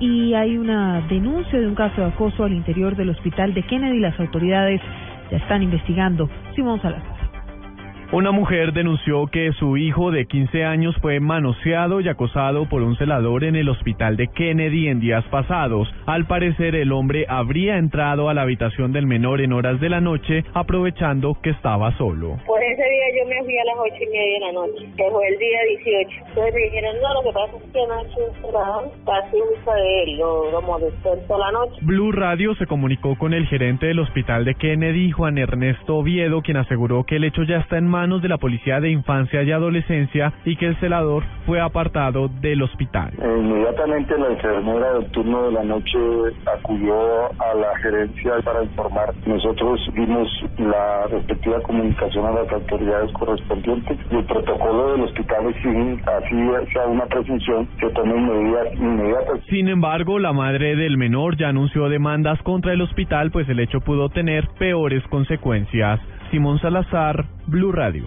Y hay una denuncia de un caso de acoso al interior del hospital de Kennedy. Las autoridades ya están investigando. Simón Salazar. Una mujer denunció que su hijo de 15 años fue manoseado y acosado por un celador en el hospital de Kennedy en días pasados. Al parecer, el hombre habría entrado a la habitación del menor en horas de la noche, aprovechando que estaba solo. Pues ese día yo me fui a las ocho y media de la noche, que fue el día 18. Entonces me dijeron, no, lo que pasa es que anoche un celador casi usa de él, lo, lo molestó toda la noche. Blue Radio se comunicó con el gerente del hospital de Kennedy, Juan Ernesto Oviedo, quien aseguró que el hecho ya está en manos de la Policía de Infancia y Adolescencia y que el celador fue apartado del hospital. Inmediatamente la enfermera del turno de la noche acudió a la gerencia para informar. Nosotros dimos la respectiva comunicación a las autoridades correspondientes y el protocolo del hospital exige así sea una presunción que tomen medidas inmediatas. Sin embargo, la madre del menor ya anunció demandas contra el hospital, pues el hecho pudo tener peores consecuencias. Simón Salazar, Blue Radio.